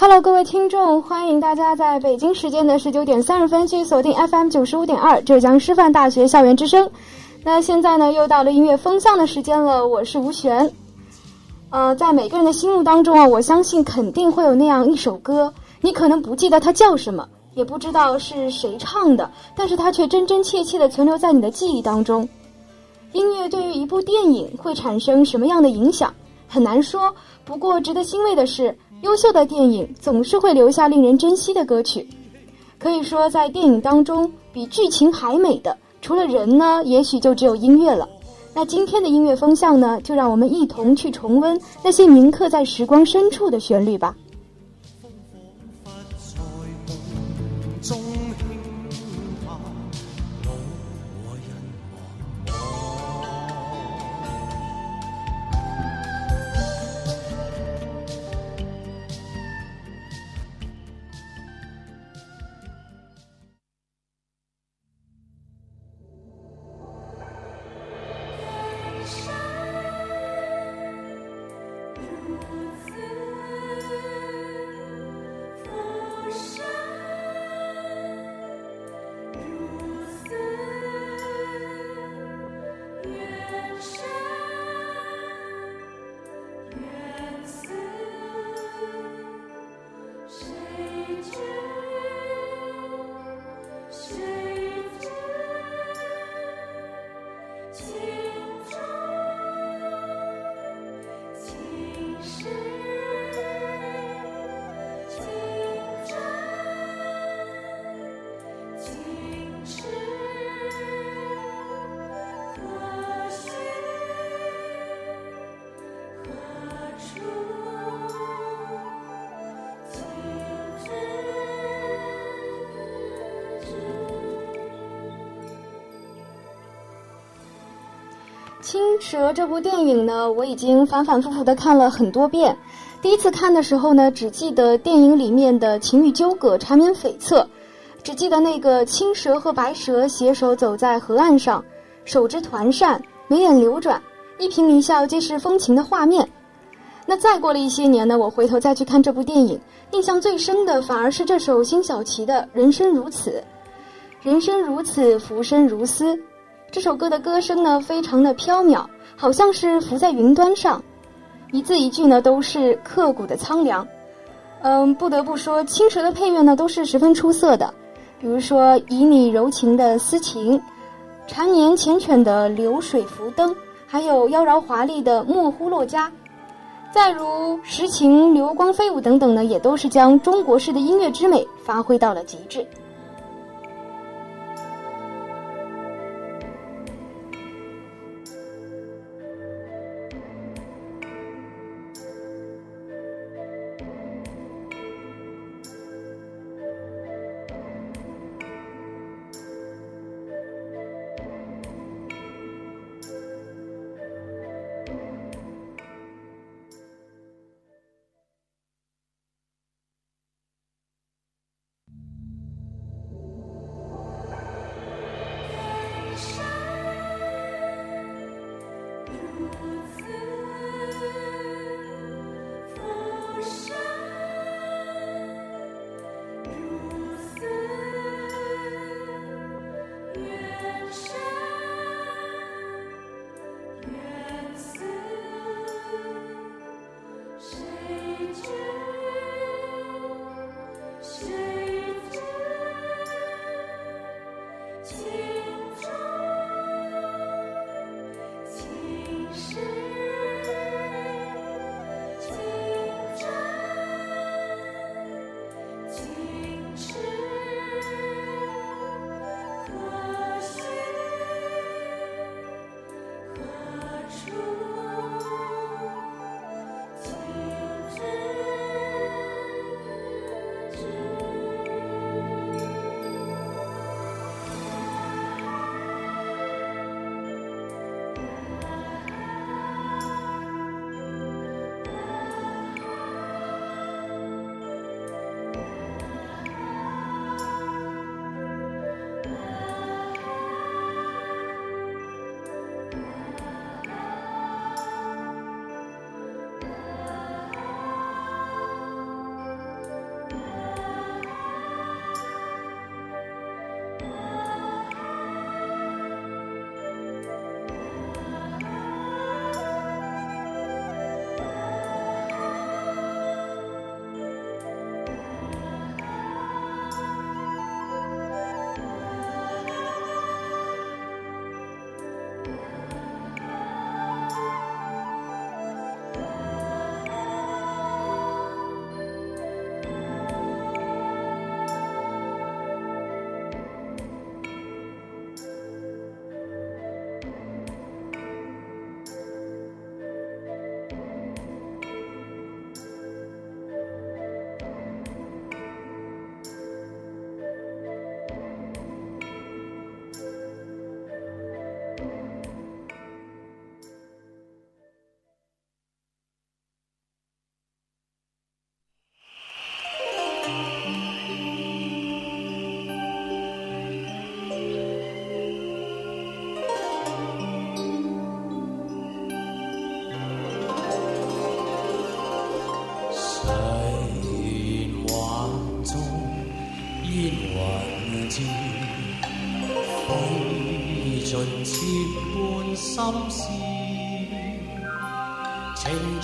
Hello，各位听众，欢迎大家在北京时间的十九点三十分去锁定 FM 九十五点二浙江师范大学校园之声。那现在呢，又到了音乐风向的时间了，我是吴璇。呃，在每个人的心目当中啊，我相信肯定会有那样一首歌，你可能不记得它叫什么，也不知道是谁唱的，但是它却真真切切的存留在你的记忆当中。音乐对于一部电影会产生什么样的影响，很难说。不过值得欣慰的是。优秀的电影总是会留下令人珍惜的歌曲，可以说，在电影当中，比剧情还美的，除了人呢，也许就只有音乐了。那今天的音乐风向呢？就让我们一同去重温那些铭刻在时光深处的旋律吧。《青蛇》这部电影呢，我已经反反复复的看了很多遍。第一次看的时候呢，只记得电影里面的情欲纠葛、缠绵悱恻，只记得那个青蛇和白蛇携手走在河岸上，手执团扇，眉眼流转，一颦一笑皆是风情的画面。那再过了一些年呢，我回头再去看这部电影，印象最深的反而是这首辛晓琪的《人生如此》，人生如此，浮生如斯。这首歌的歌声呢，非常的飘渺，好像是浮在云端上，一字一句呢都是刻骨的苍凉。嗯，不得不说，青蛇的配乐呢都是十分出色的，比如说以你柔情的思情，缠绵缱绻的流水浮灯，还有妖娆华丽的莫呼洛迦，再如石情流光飞舞等等呢，也都是将中国式的音乐之美发挥到了极致。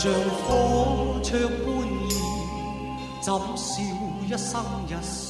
像火灼般热，怎笑一生一世？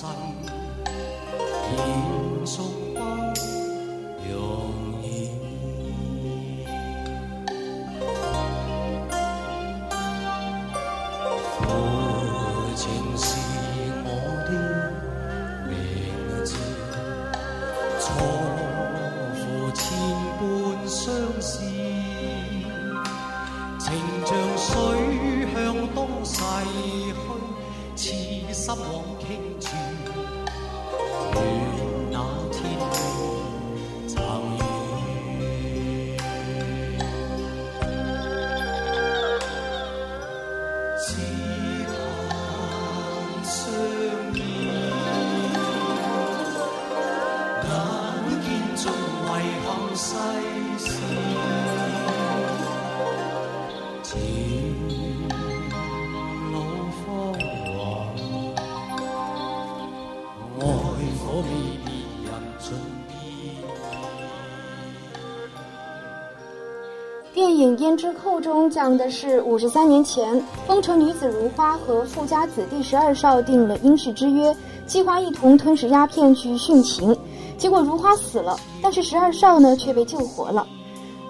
《胭脂扣》中讲的是五十三年前，风尘女子如花和富家子弟十二少订了因世之约，计划一同吞食鸦片去殉情。结果如花死了，但是十二少呢却被救活了。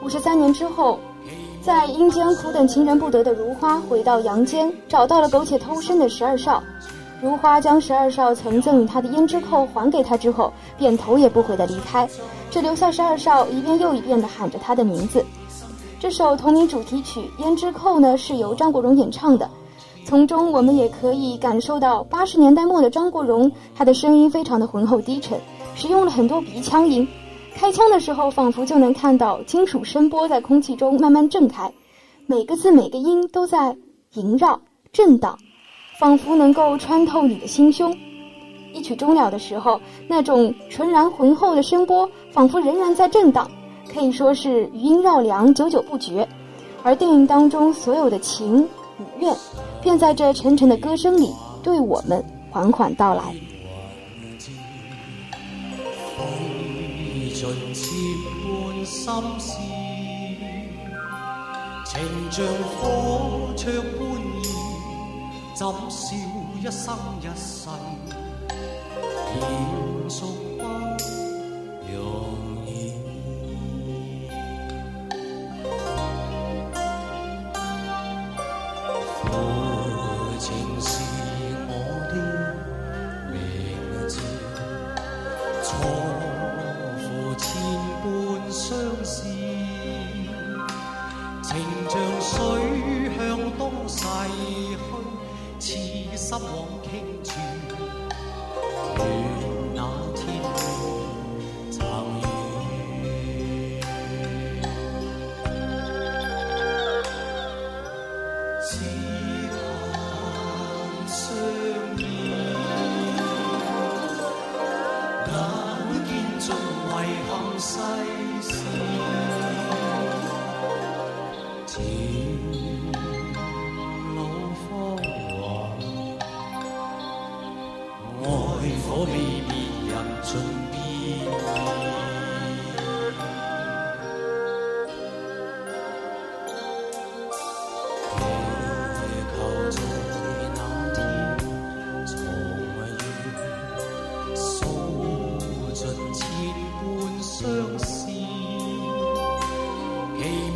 五十三年之后，在阴间苦等情人不得的如花回到阳间，找到了苟且偷生的十二少。如花将十二少曾赠与她的胭脂扣还给他之后，便头也不回的离开，只留下十二少一遍又一遍的喊着他的名字。这首同名主题曲《胭脂扣》呢，是由张国荣演唱的。从中我们也可以感受到八十年代末的张国荣，他的声音非常的浑厚低沉，使用了很多鼻腔音。开腔的时候，仿佛就能看到金属声波在空气中慢慢震开，每个字每个音都在萦绕震荡，仿佛能够穿透你的心胸。一曲终了的时候，那种纯然浑厚的声波，仿佛仍然在震荡。可以说是余音绕梁，久久不绝，而电影当中所有的情与怨，便在这沉沉的歌声里，对我们缓缓道来。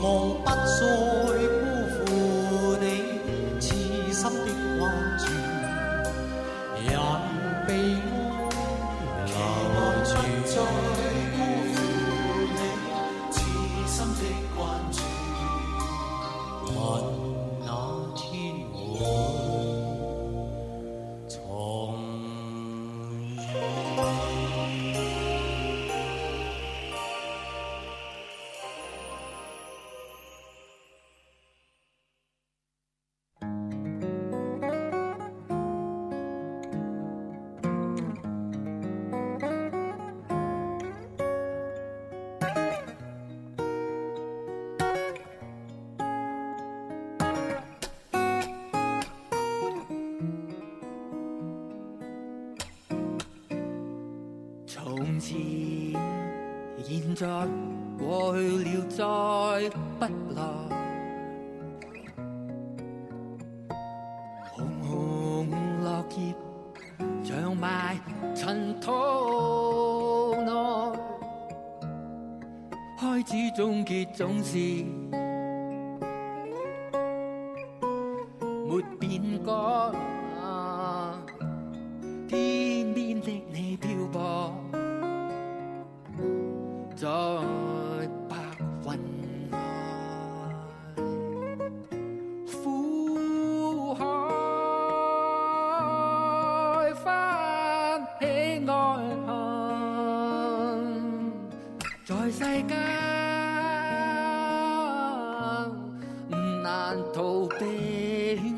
梦不再。easy. 难逃避。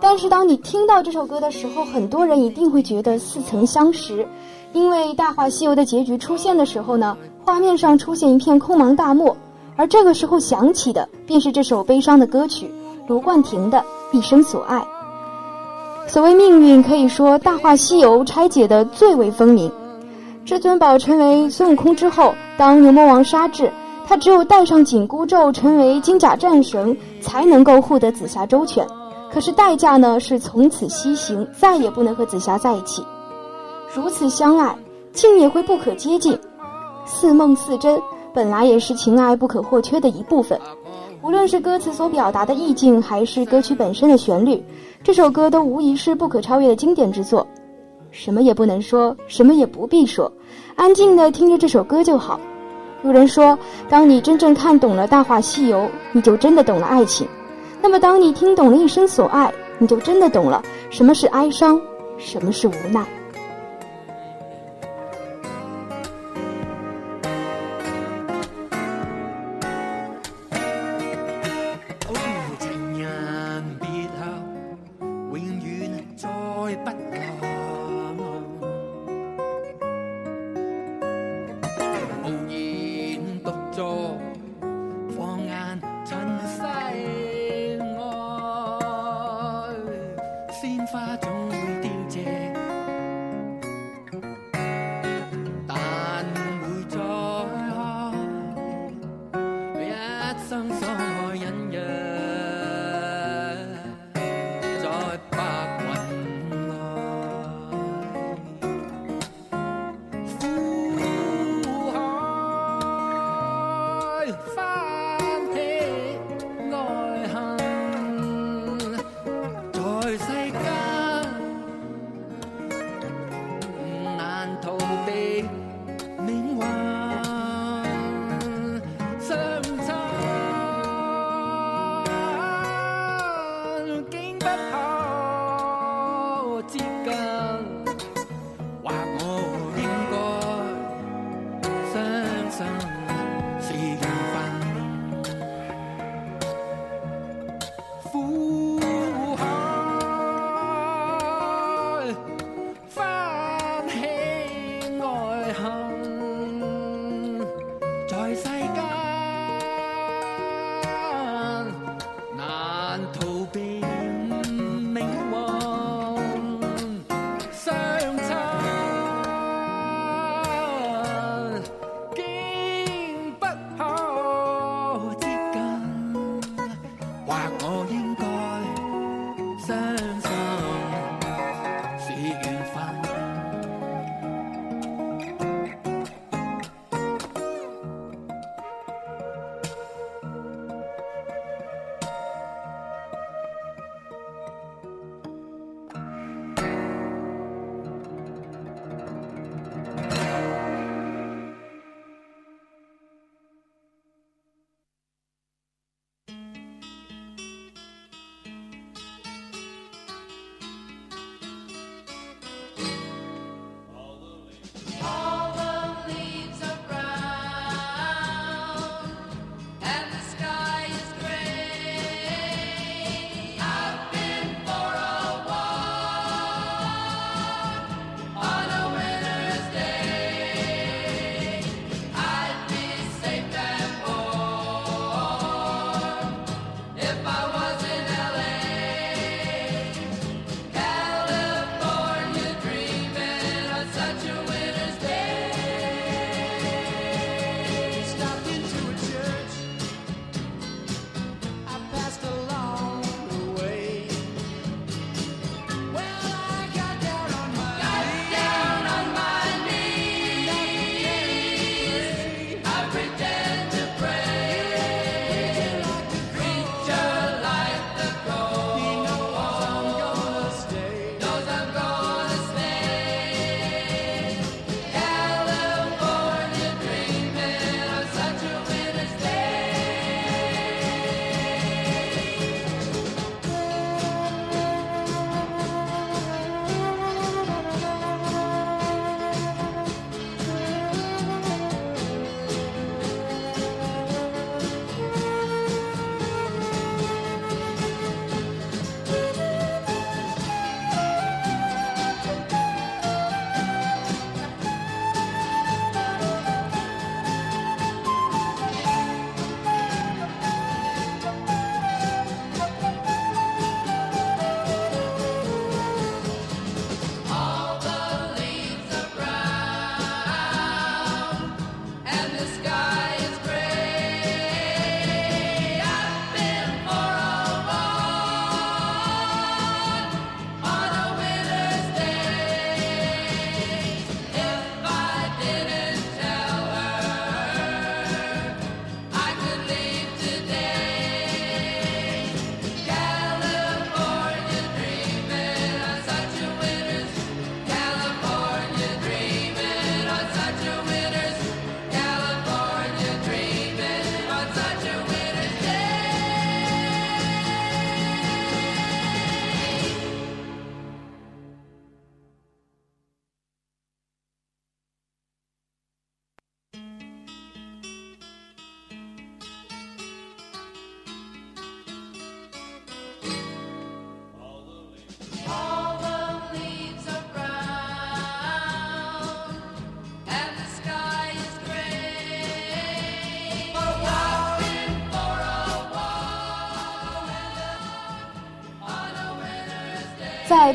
但是当你听到这首歌的时候，很多人一定会觉得似曾相识，因为《大话西游》的结局出现的时候呢，画面上出现一片空茫大漠，而这个时候响起的便是这首悲伤的歌曲——罗冠廷的《一生所爱》。所谓命运，可以说《大话西游》拆解的最为分明。至尊宝成为孙悟空之后，当牛魔王杀至，他只有戴上紧箍咒，成为金甲战神，才能够护得紫霞周全。可是代价呢？是从此西行，再也不能和紫霞在一起。如此相爱，竟也会不可接近，似梦似真，本来也是情爱不可或缺的一部分。无论是歌词所表达的意境，还是歌曲本身的旋律，这首歌都无疑是不可超越的经典之作。什么也不能说，什么也不必说，安静的听着这首歌就好。有人说，当你真正看懂了《大话西游》，你就真的懂了爱情。那么，当你听懂了一生所爱，你就真的懂了什么是哀伤，什么是无奈。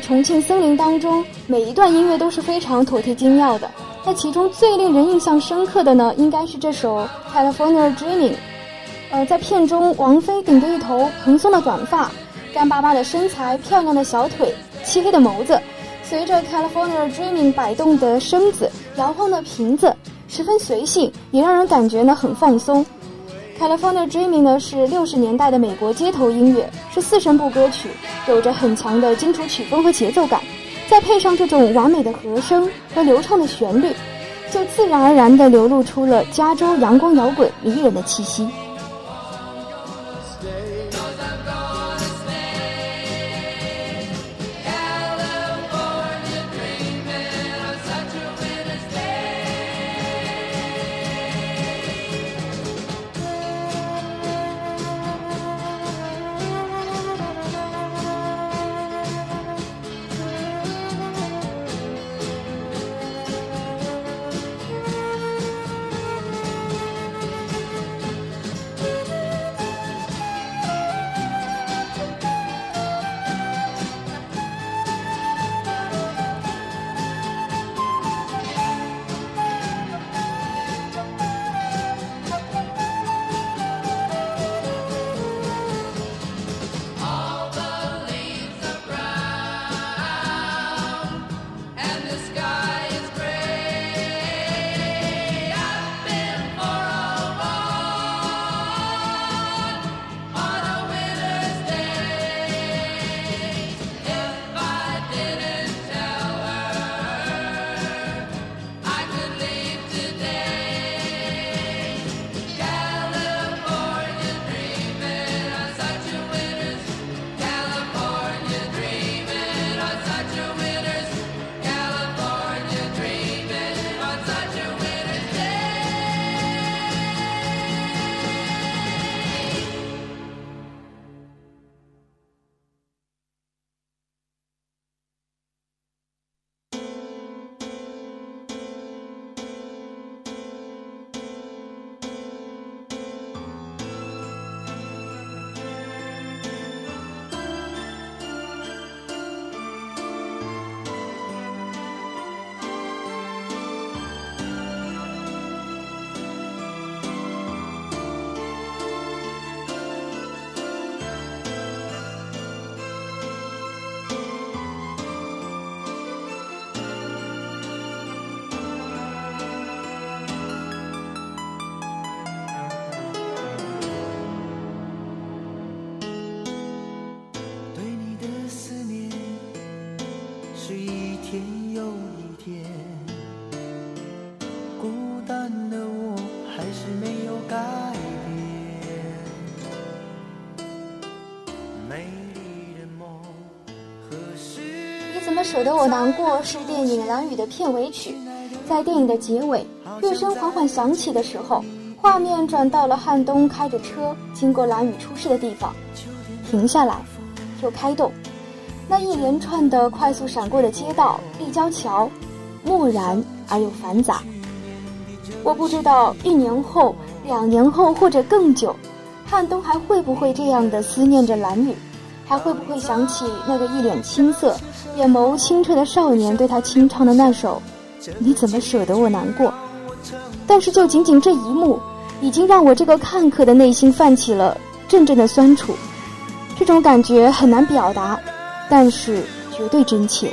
重庆森林当中，每一段音乐都是非常妥帖精妙的。那其中最令人印象深刻的呢，应该是这首《California Dreaming》。呃，在片中，王菲顶着一头蓬松的短发，干巴巴的身材，漂亮的小腿，漆黑的眸子，随着《California Dreaming》摆动的身子，摇晃的瓶子，十分随性，也让人感觉呢很放松。California Dreaming 呢是六十年代的美国街头音乐，是四声部歌曲，有着很强的金属曲风和节奏感，再配上这种完美的和声和流畅的旋律，就自然而然地流露出了加州阳光摇滚迷人的气息。舍得我难过是电影《蓝雨》的片尾曲，在电影的结尾，乐声缓缓响起的时候，画面转到了汉东开着车经过蓝雨出事的地方，停下来，又开动，那一连串的快速闪过的街道、立交桥，木然而又繁杂。我不知道一年后、两年后或者更久，汉东还会不会这样的思念着蓝雨。还会不会想起那个一脸青涩、眼眸清澈的少年，对他清唱的那首《你怎么舍得我难过》？但是就仅仅这一幕，已经让我这个看客的内心泛起了阵阵的酸楚。这种感觉很难表达，但是绝对真切。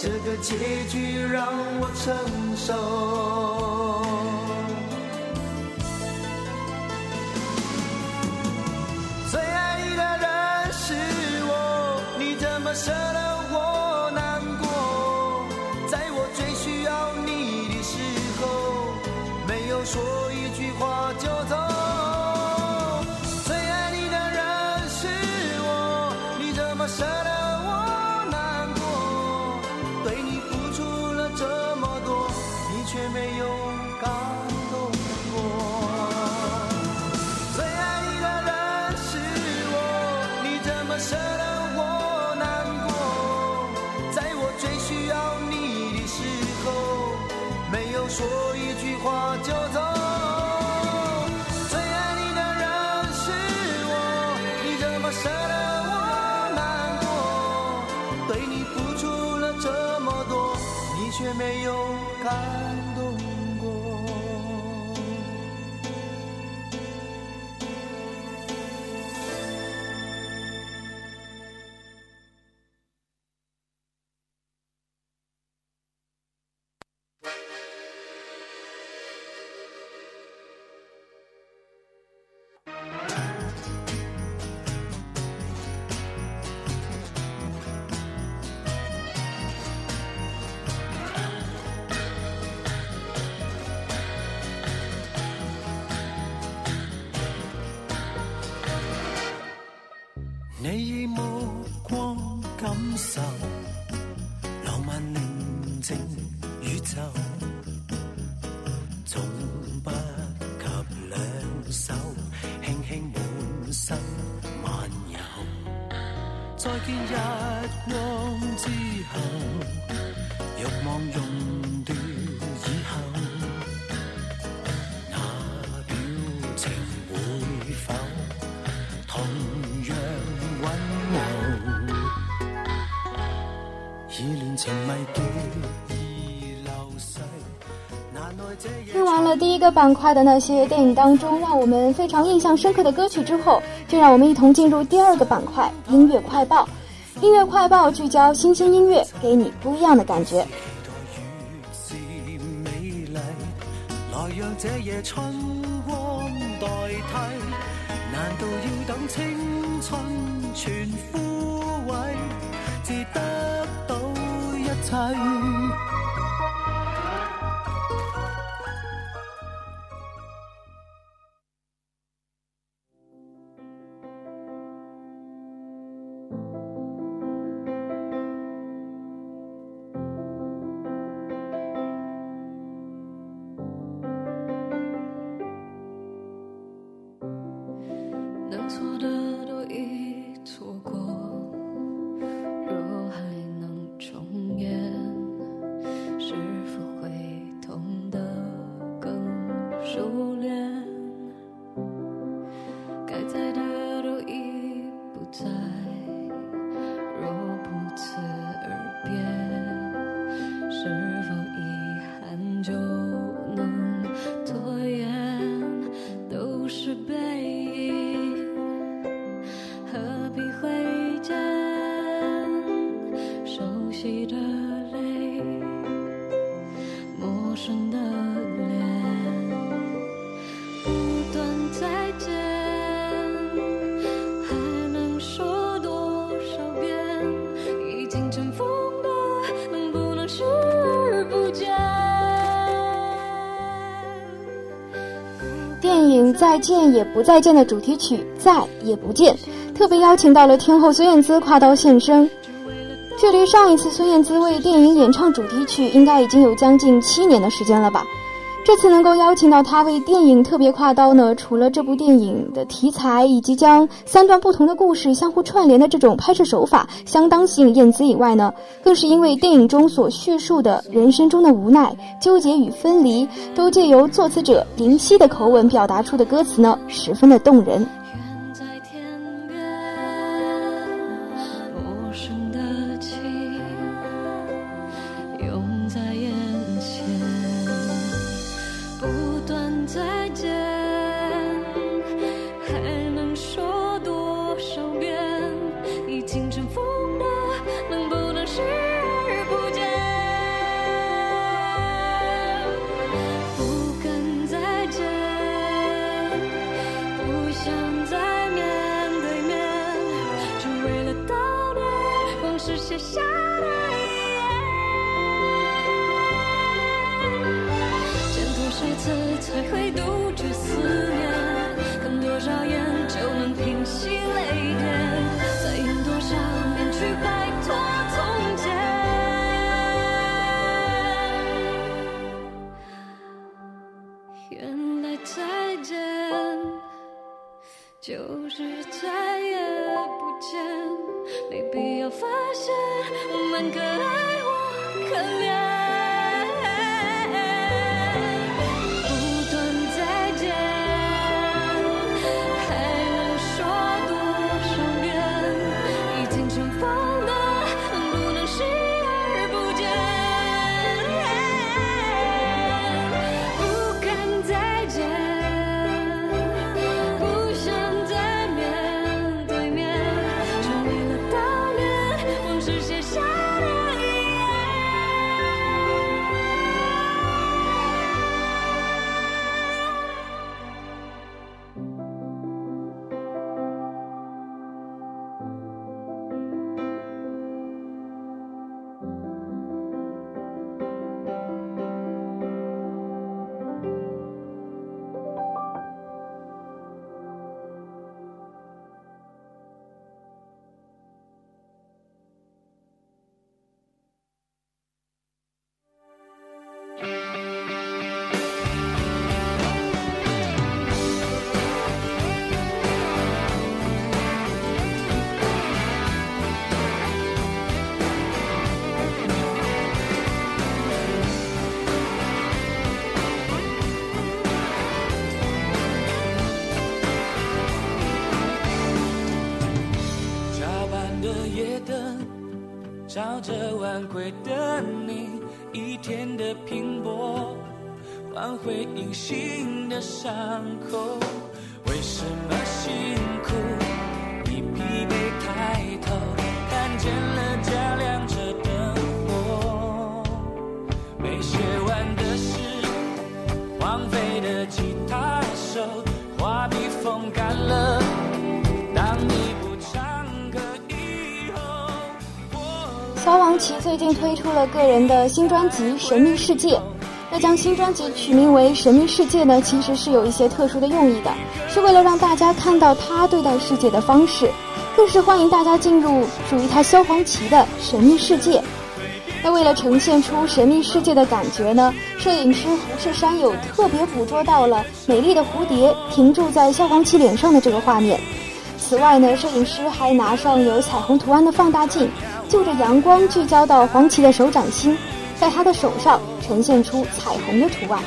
这个结局让我承受。最爱你的人是我，你怎么舍得？感受浪漫宁静宇宙。板块的那些电影当中，让我们非常印象深刻的歌曲之后，就让我们一同进入第二个板块——音乐快报。音乐快报聚焦新鲜音乐，给你不一样的感觉。是否？《见也不再见》的主题曲《再也不见》，特别邀请到了天后孙燕姿跨刀现身。距离上一次孙燕姿为电影演唱主题曲，应该已经有将近七年的时间了吧。这次能够邀请到他为电影特别跨刀呢，除了这部电影的题材以及将三段不同的故事相互串联的这种拍摄手法相当吸引燕子以外呢，更是因为电影中所叙述的人生中的无奈、纠结与分离，都借由作词者林夕的口吻表达出的歌词呢，十分的动人。谁会杜绝思念？看多少眼就能平息泪点？再用多少年去摆脱从前？原来再见就是再也不见，没必要发现，们可爱我可怜。着晚归的你，一天的拼搏换回隐形的伤口。为什么辛苦？你疲惫抬头，看见了家亮着灯火。没写完的诗，荒废的吉他手，画笔风干了。萧煌奇最近推出了个人的新专辑《神秘世界》。那将新专辑取名为《神秘世界》呢，其实是有一些特殊的用意的，是为了让大家看到他对待世界的方式，更是欢迎大家进入属于他萧煌奇的神秘世界。那为了呈现出神秘世界的感觉呢，摄影师胡世山有特别捕捉到了美丽的蝴蝶停驻在萧煌奇脸上的这个画面。此外呢，摄影师还拿上有彩虹图案的放大镜。就着阳光聚焦到黄芪的手掌心，在他的手上呈现出彩虹的图案。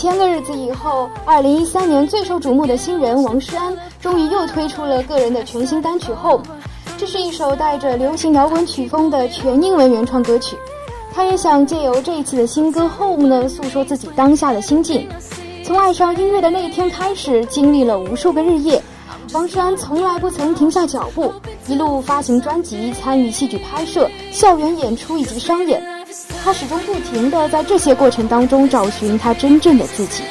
千个日子以后，二零一三年最受瞩目的新人王诗安终于又推出了个人的全新单曲《Home》。这是一首带着流行摇滚曲风的全英文原创歌曲。他也想借由这一次的新歌《Home》呢，诉说自己当下的心境。从爱上音乐的那一天开始，经历了无数个日夜，王诗安从来不曾停下脚步，一路发行专辑、参与戏剧拍摄、校园演出以及商演。他始终不停地在这些过程当中找寻他真正的自己。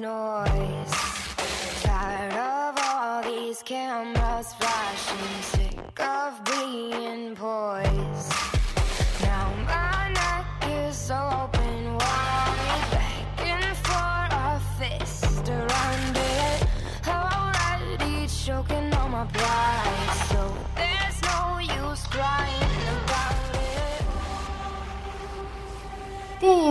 noise. Tired of all these cameras.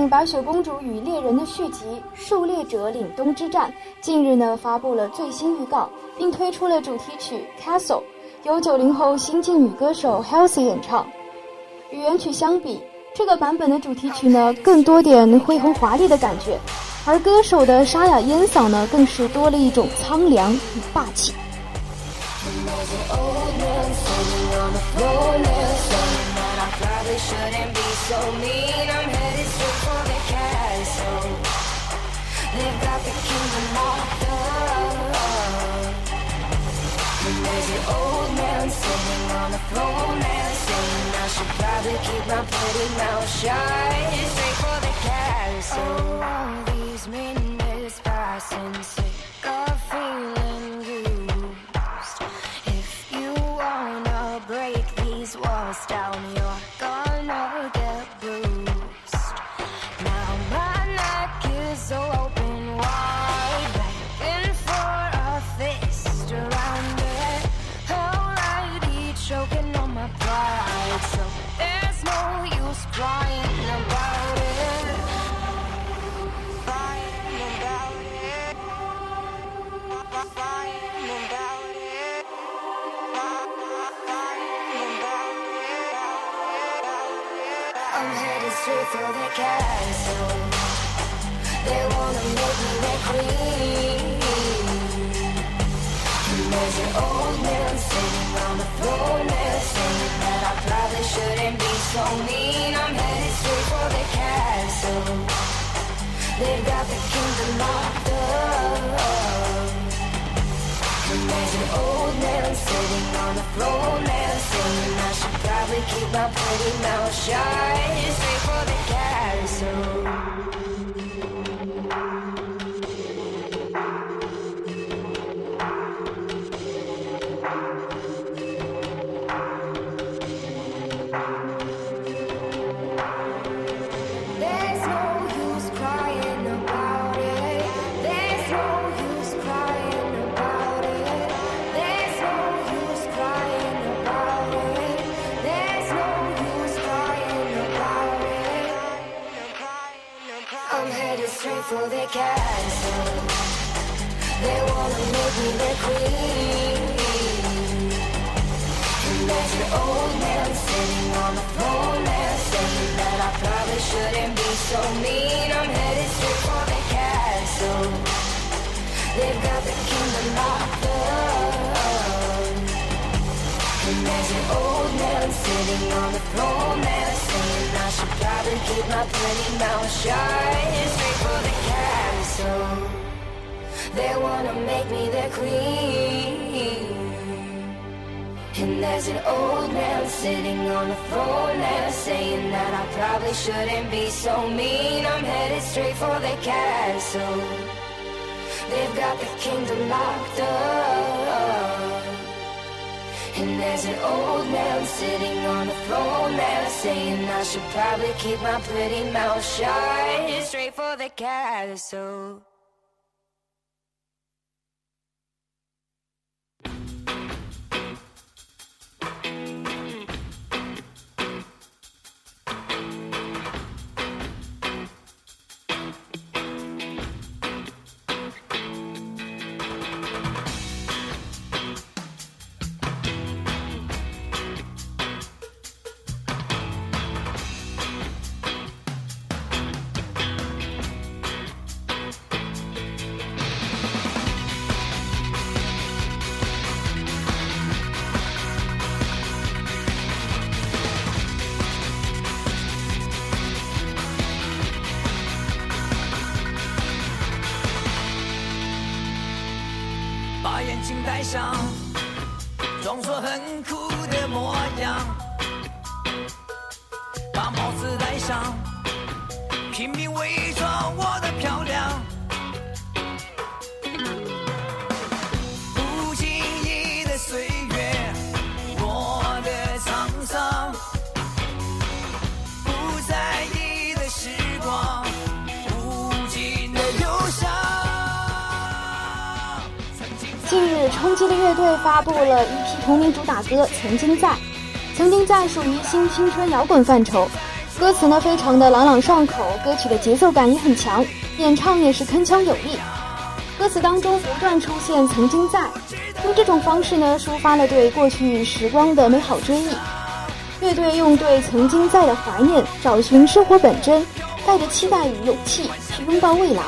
《白雪公主与猎人》的续集《狩猎者岭东之战》近日呢发布了最新预告，并推出了主题曲《Castle》，由九零后新晋女歌手 Healthy 演唱。与原曲相比，这个版本的主题曲呢更多点恢宏华丽的感觉，而歌手的沙哑烟嗓呢更是多了一种苍凉与霸气。The an old man sitting on the floor, and saying I probably keep my pretty mouth shut Straight for the castle oh, All these minutes passing, sick of feeling straight for the castle. They wanna make me their queen. And there's an old man sitting on the throne. now, saying that I probably shouldn't be so mean. I'm headed straight for the castle. They have got the kingdom locked up. And there's an old man sitting on the throne. now, saying I should probably keep my pretty mouth shut. show. my pretty mouth shine straight for the castle. They wanna make me their queen. And there's an old man sitting on the throne now, saying that I probably shouldn't be so mean. I'm headed straight for the castle. They've got the kingdom locked up. And there's an old man sitting on a throne there saying I should probably keep my pretty mouth shut. Straight for the castle. 同名主打歌《曾经在》，曾经在属于新青春摇滚范畴，歌词呢非常的朗朗上口，歌曲的节奏感也很强，演唱也是铿锵有力。歌词当中不断出现“曾经在”，用这种方式呢抒发了对过去时光的美好追忆。乐队用对曾经在的怀念，找寻生活本真，带着期待与勇气去拥抱未来。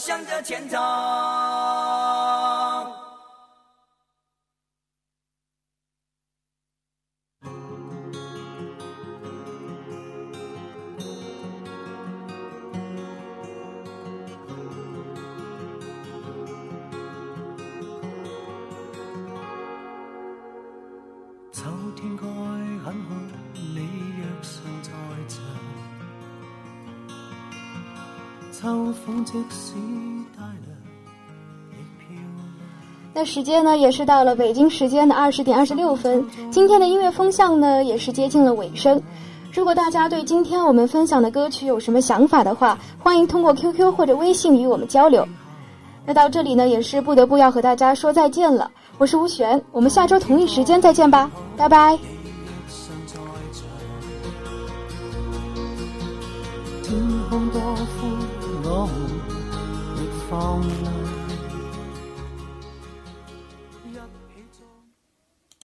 向着前堂。时间呢，也是到了北京时间的二十点二十六分。今天的音乐风向呢，也是接近了尾声。如果大家对今天我们分享的歌曲有什么想法的话，欢迎通过 QQ 或者微信与我们交流。那到这里呢，也是不得不要和大家说再见了。我是吴璇，我们下周同一时间再见吧，拜拜。